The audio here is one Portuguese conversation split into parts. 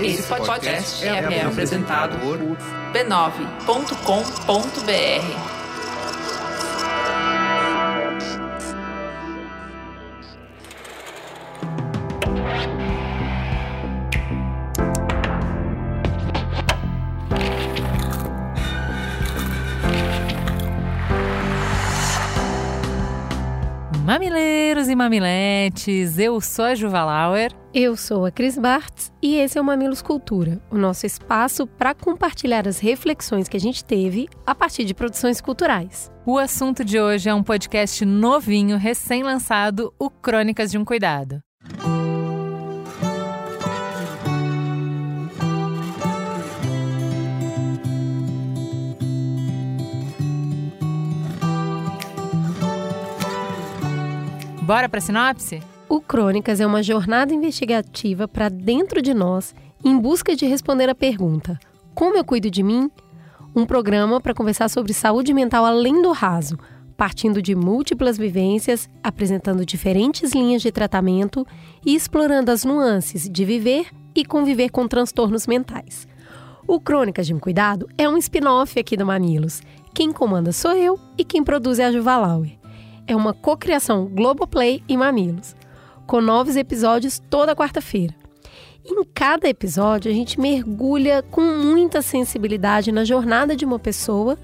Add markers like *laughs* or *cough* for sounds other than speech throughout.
Esse podcast é, é apresentado por b9.com.br. Mamileiros e mamiletes, eu sou a Juva Lauer. Eu sou a Cris Bartz e esse é o Mamilos Cultura, o nosso espaço para compartilhar as reflexões que a gente teve a partir de produções culturais. O assunto de hoje é um podcast novinho, recém-lançado, o Crônicas de um Cuidado. Bora para sinopse? O Crônicas é uma jornada investigativa para dentro de nós, em busca de responder a pergunta: Como eu cuido de mim? Um programa para conversar sobre saúde mental além do raso, partindo de múltiplas vivências, apresentando diferentes linhas de tratamento e explorando as nuances de viver e conviver com transtornos mentais. O Crônicas de um Cuidado é um spin-off aqui do Mamilos. Quem comanda sou eu e quem produz é a Juva Lauer é uma cocriação Globoplay e Mamilos, com novos episódios toda quarta-feira. Em cada episódio, a gente mergulha com muita sensibilidade na jornada de uma pessoa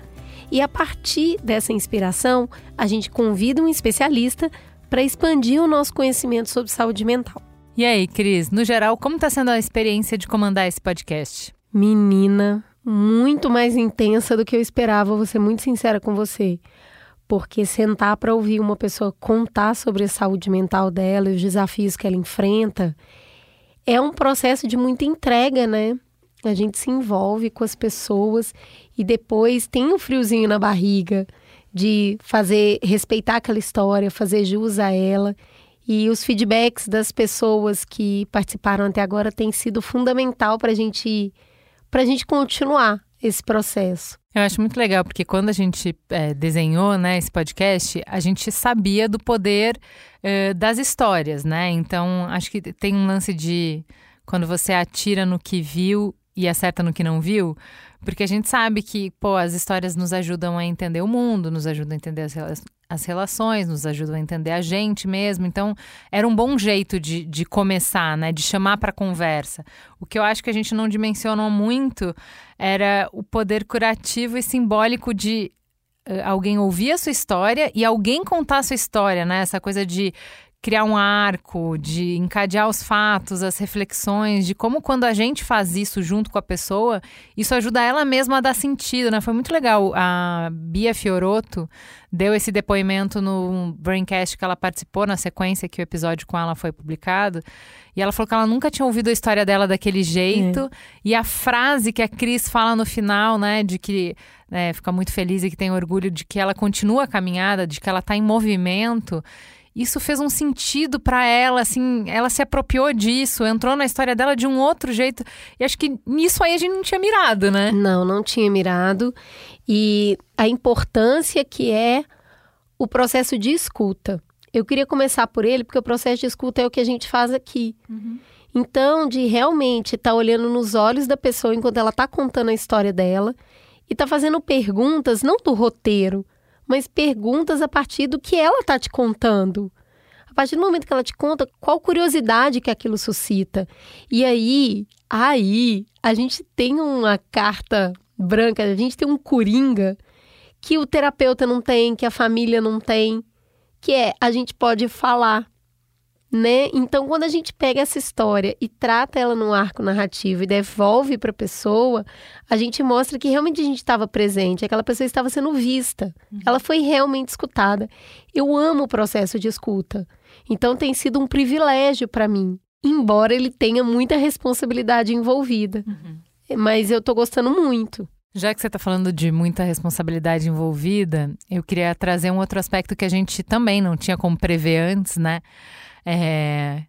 e, a partir dessa inspiração, a gente convida um especialista para expandir o nosso conhecimento sobre saúde mental. E aí, Cris, no geral, como está sendo a experiência de comandar esse podcast? Menina, muito mais intensa do que eu esperava, vou ser muito sincera com você porque sentar para ouvir uma pessoa contar sobre a saúde mental dela e os desafios que ela enfrenta é um processo de muita entrega, né? A gente se envolve com as pessoas e depois tem um friozinho na barriga de fazer respeitar aquela história, fazer jus a ela. E os feedbacks das pessoas que participaram até agora têm sido fundamental para gente, a gente continuar esse processo. Eu acho muito legal, porque quando a gente é, desenhou né, esse podcast, a gente sabia do poder é, das histórias, né? Então, acho que tem um lance de quando você atira no que viu e acerta no que não viu, porque a gente sabe que, pô, as histórias nos ajudam a entender o mundo, nos ajudam a entender as, as relações, nos ajudam a entender a gente mesmo. Então, era um bom jeito de, de começar, né? De chamar para conversa. O que eu acho que a gente não dimensionou muito era o poder curativo e simbólico de uh, alguém ouvir a sua história e alguém contar a sua história, né? Essa coisa de criar um arco, de encadear os fatos, as reflexões, de como quando a gente faz isso junto com a pessoa, isso ajuda ela mesma a dar sentido, né? Foi muito legal. A Bia Fioroto deu esse depoimento no Braincast que ela participou na sequência que o episódio com ela foi publicado. E ela falou que ela nunca tinha ouvido a história dela daquele jeito. É. E a frase que a Cris fala no final, né, de que né, fica muito feliz e que tem orgulho de que ela continua a caminhada, de que ela está em movimento isso fez um sentido para ela, assim, ela se apropriou disso, entrou na história dela de um outro jeito. E acho que nisso aí a gente não tinha mirado, né? Não, não tinha mirado. E a importância que é o processo de escuta. Eu queria começar por ele, porque o processo de escuta é o que a gente faz aqui. Uhum. Então, de realmente estar tá olhando nos olhos da pessoa enquanto ela está contando a história dela e tá fazendo perguntas, não do roteiro, mas perguntas a partir do que ela está te contando. A partir do momento que ela te conta, qual curiosidade que aquilo suscita. E aí, aí, a gente tem uma carta branca, a gente tem um coringa que o terapeuta não tem, que a família não tem, que é a gente pode falar né? Então, quando a gente pega essa história e trata ela num arco narrativo e devolve para a pessoa, a gente mostra que realmente a gente estava presente, aquela pessoa estava sendo vista, uhum. ela foi realmente escutada. Eu amo o processo de escuta. Então, tem sido um privilégio para mim, embora ele tenha muita responsabilidade envolvida. Uhum. Mas eu estou gostando muito. Já que você está falando de muita responsabilidade envolvida, eu queria trazer um outro aspecto que a gente também não tinha como prever antes, né? É,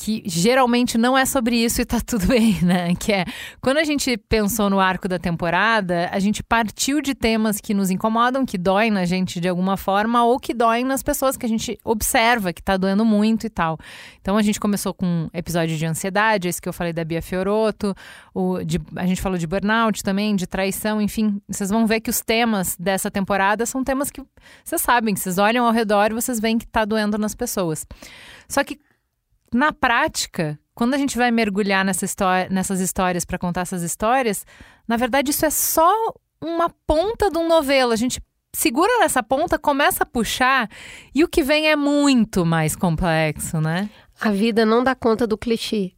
que geralmente não é sobre isso e tá tudo *laughs* bem, né? Que é quando a gente pensou no arco da temporada, a gente partiu de temas que nos incomodam, que doem na gente de alguma forma, ou que doem nas pessoas que a gente observa, que tá doendo muito e tal. Então a gente começou com um episódio de ansiedade, esse que eu falei da Bia Fioroto, o de, a gente falou de burnout também, de traição, enfim. Vocês vão ver que os temas dessa temporada são temas que vocês sabem, vocês olham ao redor e vocês veem que tá doendo nas pessoas. Só que na prática, quando a gente vai mergulhar nessa história, nessas histórias para contar essas histórias, na verdade isso é só uma ponta de um novelo. A gente segura nessa ponta, começa a puxar e o que vem é muito mais complexo, né? A vida não dá conta do clichê.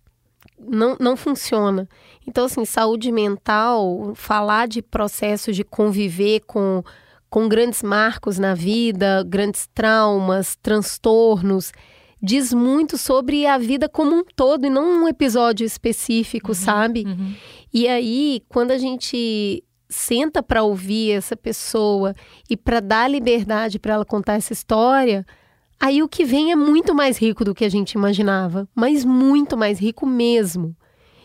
Não, não funciona. Então, assim, saúde mental, falar de processos de conviver com, com grandes marcos na vida, grandes traumas, transtornos, diz muito sobre a vida como um todo e não um episódio específico, uhum, sabe? Uhum. E aí, quando a gente senta para ouvir essa pessoa e para dar liberdade para ela contar essa história, aí o que vem é muito mais rico do que a gente imaginava, mas muito mais rico mesmo.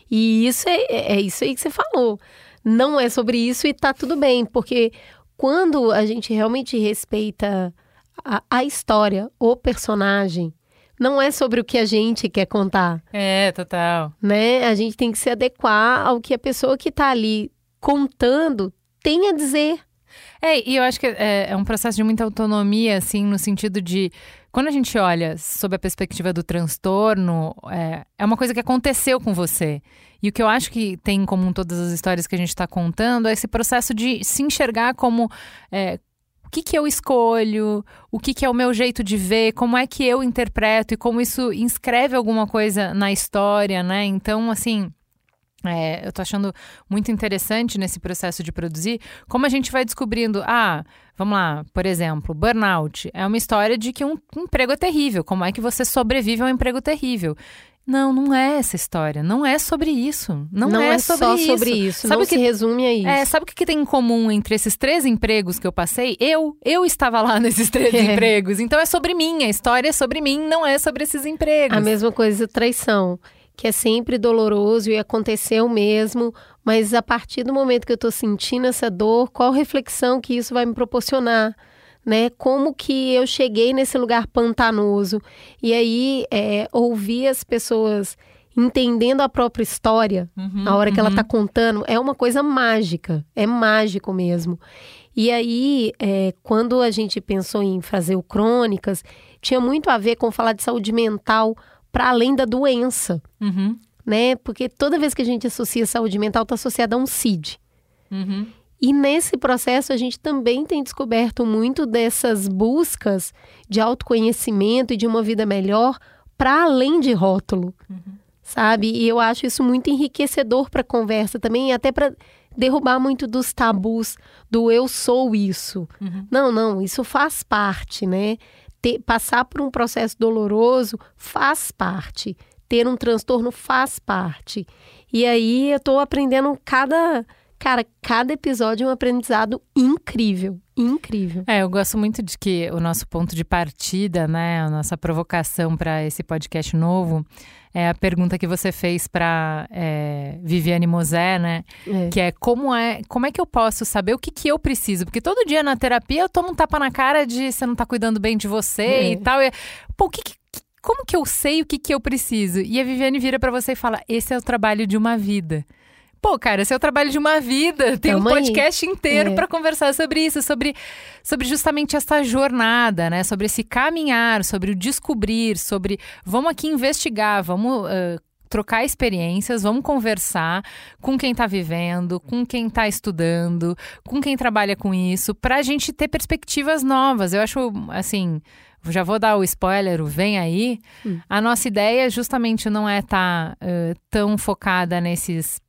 E isso é, é, é isso aí que você falou. Não é sobre isso e tá tudo bem, porque quando a gente realmente respeita a, a história, o personagem, não é sobre o que a gente quer contar. É, total. Né? A gente tem que se adequar ao que a pessoa que está ali contando tem a dizer. É, e eu acho que é, é, um processo de muita autonomia, assim, no sentido de quando a gente olha sob a perspectiva do transtorno, é, é uma coisa que aconteceu com você. E o que eu acho que tem em comum todas as histórias que a gente está contando é esse processo de se enxergar como é, o que, que eu escolho, o que, que é o meu jeito de ver, como é que eu interpreto e como isso inscreve alguma coisa na história, né? Então, assim. É, eu tô achando muito interessante nesse processo de produzir, como a gente vai descobrindo, ah, vamos lá, por exemplo, burnout é uma história de que um emprego é terrível, como é que você sobrevive a um emprego terrível. Não, não é essa história. Não é sobre isso. Não, não é, é sobre só isso. sobre isso. Sabe não que se resume a isso. É, sabe o que, que tem em comum entre esses três empregos que eu passei? Eu, eu estava lá *laughs* nesses três é. empregos. Então é sobre mim. A história é sobre mim, não é sobre esses empregos. A mesma coisa traição, que é sempre doloroso e aconteceu mesmo, mas a partir do momento que eu estou sentindo essa dor, qual reflexão que isso vai me proporcionar? Né? Como que eu cheguei nesse lugar pantanoso e aí é, ouvir as pessoas entendendo a própria história, uhum, a hora que uhum. ela está contando, é uma coisa mágica, é mágico mesmo. E aí, é, quando a gente pensou em fazer o Crônicas, tinha muito a ver com falar de saúde mental para além da doença, uhum. né? Porque toda vez que a gente associa saúde mental, está associada a um CID. E nesse processo a gente também tem descoberto muito dessas buscas de autoconhecimento e de uma vida melhor para além de rótulo, uhum. sabe? E eu acho isso muito enriquecedor para a conversa também, até para derrubar muito dos tabus do eu sou isso. Uhum. Não, não, isso faz parte, né? Ter, passar por um processo doloroso faz parte. Ter um transtorno faz parte. E aí eu estou aprendendo cada Cara, cada episódio é um aprendizado incrível. Incrível. É, eu gosto muito de que o nosso ponto de partida, né, a nossa provocação para esse podcast novo é a pergunta que você fez para é, Viviane Mosé, né? É. Que é como é como é que eu posso saber o que, que eu preciso? Porque todo dia na terapia eu tomo um tapa na cara de você não tá cuidando bem de você é. e tal. E, pô, o que, que como que eu sei o que, que eu preciso? E a Viviane vira para você e fala: esse é o trabalho de uma vida. Pô, cara, esse é o trabalho de uma vida. Tem um podcast inteiro é. para conversar sobre isso, sobre, sobre justamente essa jornada, né? Sobre esse caminhar, sobre o descobrir, sobre vamos aqui investigar, vamos uh, trocar experiências, vamos conversar com quem está vivendo, com quem está estudando, com quem trabalha com isso, para a gente ter perspectivas novas. Eu acho, assim, já vou dar o spoiler, o vem aí. Hum. A nossa ideia justamente não é estar tá, uh, tão focada nesses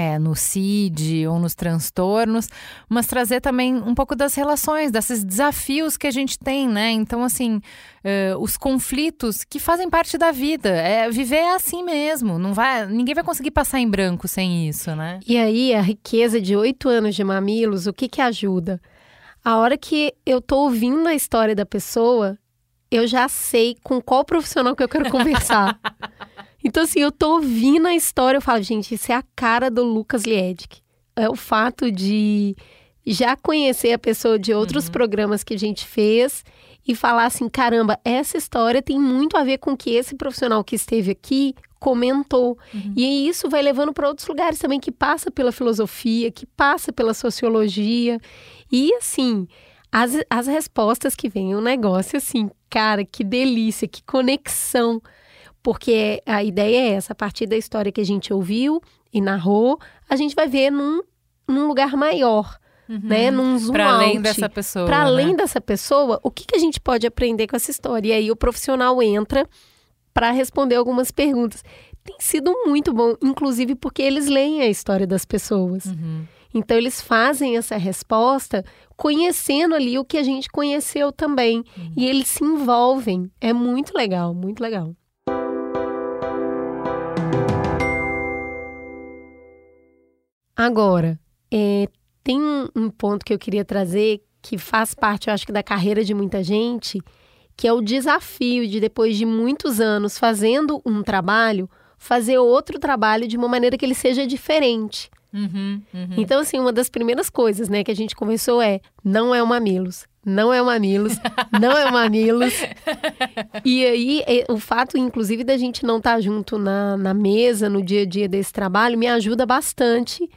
é, no CID ou nos transtornos, mas trazer também um pouco das relações, desses desafios que a gente tem, né? Então, assim, uh, os conflitos que fazem parte da vida. É, viver é assim mesmo. Não vai, ninguém vai conseguir passar em branco sem isso, né? E aí, a riqueza de oito anos de mamilos, o que que ajuda? A hora que eu tô ouvindo a história da pessoa, eu já sei com qual profissional que eu quero conversar. *laughs* Então, assim, eu tô ouvindo a história, eu falo, gente, isso é a cara do Lucas Liedic. É o fato de já conhecer a pessoa de outros uhum. programas que a gente fez e falar assim: caramba, essa história tem muito a ver com o que esse profissional que esteve aqui comentou. Uhum. E isso vai levando para outros lugares também, que passa pela filosofia, que passa pela sociologia. E assim, as, as respostas que vêm, um negócio assim, cara, que delícia, que conexão. Porque a ideia é essa, a partir da história que a gente ouviu e narrou, a gente vai ver num, num lugar maior. Uhum. Né, num zoom Para além dessa pessoa. Para além né? dessa pessoa, o que, que a gente pode aprender com essa história? E aí o profissional entra para responder algumas perguntas. Tem sido muito bom, inclusive porque eles leem a história das pessoas. Uhum. Então, eles fazem essa resposta conhecendo ali o que a gente conheceu também. Uhum. E eles se envolvem. É muito legal, muito legal. Agora, é, tem um, ponto que eu queria trazer que faz parte, eu acho que, da carreira de muita gente, que é o desafio de, depois de muitos anos fazendo um trabalho, fazer outro trabalho de uma maneira que ele seja diferente. Uhum, uhum. Então, assim, uma das primeiras coisas, né, que a gente conversou é: não é o Mamilos, não é o Mamilos, não é o Mamilos. *laughs* e aí, é, o fato, inclusive, da gente não estar tá junto na, na mesa, no dia a dia desse trabalho, me ajuda bastante,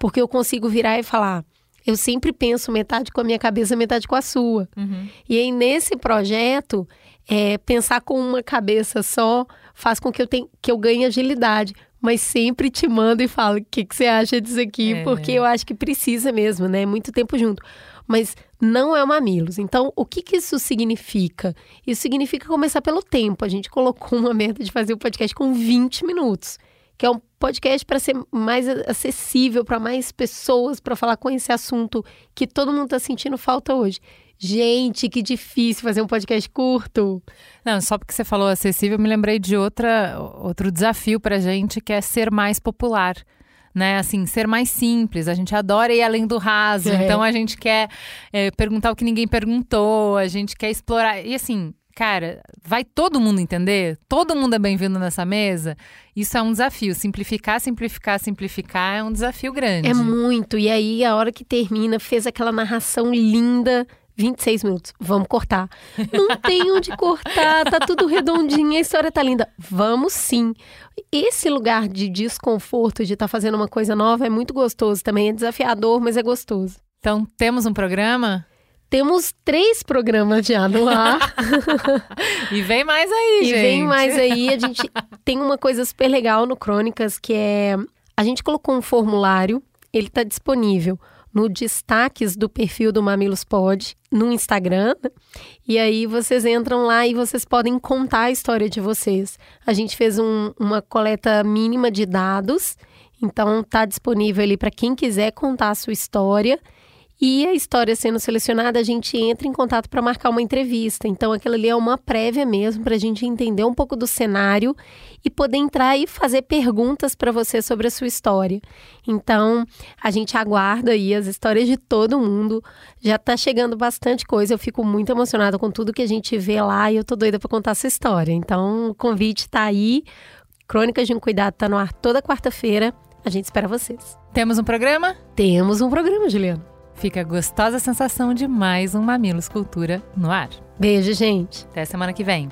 porque eu consigo virar e falar: eu sempre penso metade com a minha cabeça, metade com a sua. Uhum. E aí, nesse projeto, é, pensar com uma cabeça só faz com que eu, tenha, que eu ganhe agilidade. Mas sempre te mando e falo o que, que você acha disso aqui, é. porque eu acho que precisa mesmo, né? Muito tempo junto. Mas não é o mamilos. Então, o que, que isso significa? Isso significa começar pelo tempo. A gente colocou uma meta de fazer o podcast com 20 minutos que é um podcast para ser mais acessível para mais pessoas, para falar com esse assunto que todo mundo está sentindo falta hoje. Gente, que difícil fazer um podcast curto. Não, só porque você falou acessível, eu me lembrei de outra, outro desafio para gente, que é ser mais popular né? Assim, ser mais simples. A gente adora ir além do raso. É. Então a gente quer é, perguntar o que ninguém perguntou, a gente quer explorar. E assim, cara, vai todo mundo entender? Todo mundo é bem-vindo nessa mesa? Isso é um desafio. Simplificar, simplificar, simplificar é um desafio grande. É muito. E aí, a hora que termina, fez aquela narração linda. 26 minutos, vamos cortar. *laughs* Não tem onde cortar, tá tudo redondinho, a história tá linda. Vamos sim. Esse lugar de desconforto, de estar tá fazendo uma coisa nova, é muito gostoso também. É desafiador, mas é gostoso. Então, temos um programa? Temos três programas já no ar. *laughs* e vem mais aí, e gente. E vem mais aí. A *laughs* gente tem uma coisa super legal no Crônicas, que é... A gente colocou um formulário, ele está disponível no destaques do perfil do Mamilos Pod no Instagram. Né? E aí vocês entram lá e vocês podem contar a história de vocês. A gente fez um, uma coleta mínima de dados, então tá disponível ali para quem quiser contar a sua história. E a história sendo selecionada, a gente entra em contato para marcar uma entrevista. Então, aquilo ali é uma prévia mesmo para a gente entender um pouco do cenário e poder entrar e fazer perguntas para você sobre a sua história. Então, a gente aguarda aí as histórias de todo mundo. Já está chegando bastante coisa. Eu fico muito emocionada com tudo que a gente vê lá e eu tô doida para contar essa história. Então, o convite está aí. Crônicas de um Cuidado está no ar toda quarta-feira. A gente espera vocês. Temos um programa? Temos um programa, Juliana. Fica a gostosa sensação de mais um Mamilos Cultura no ar. Beijo, gente. Até semana que vem.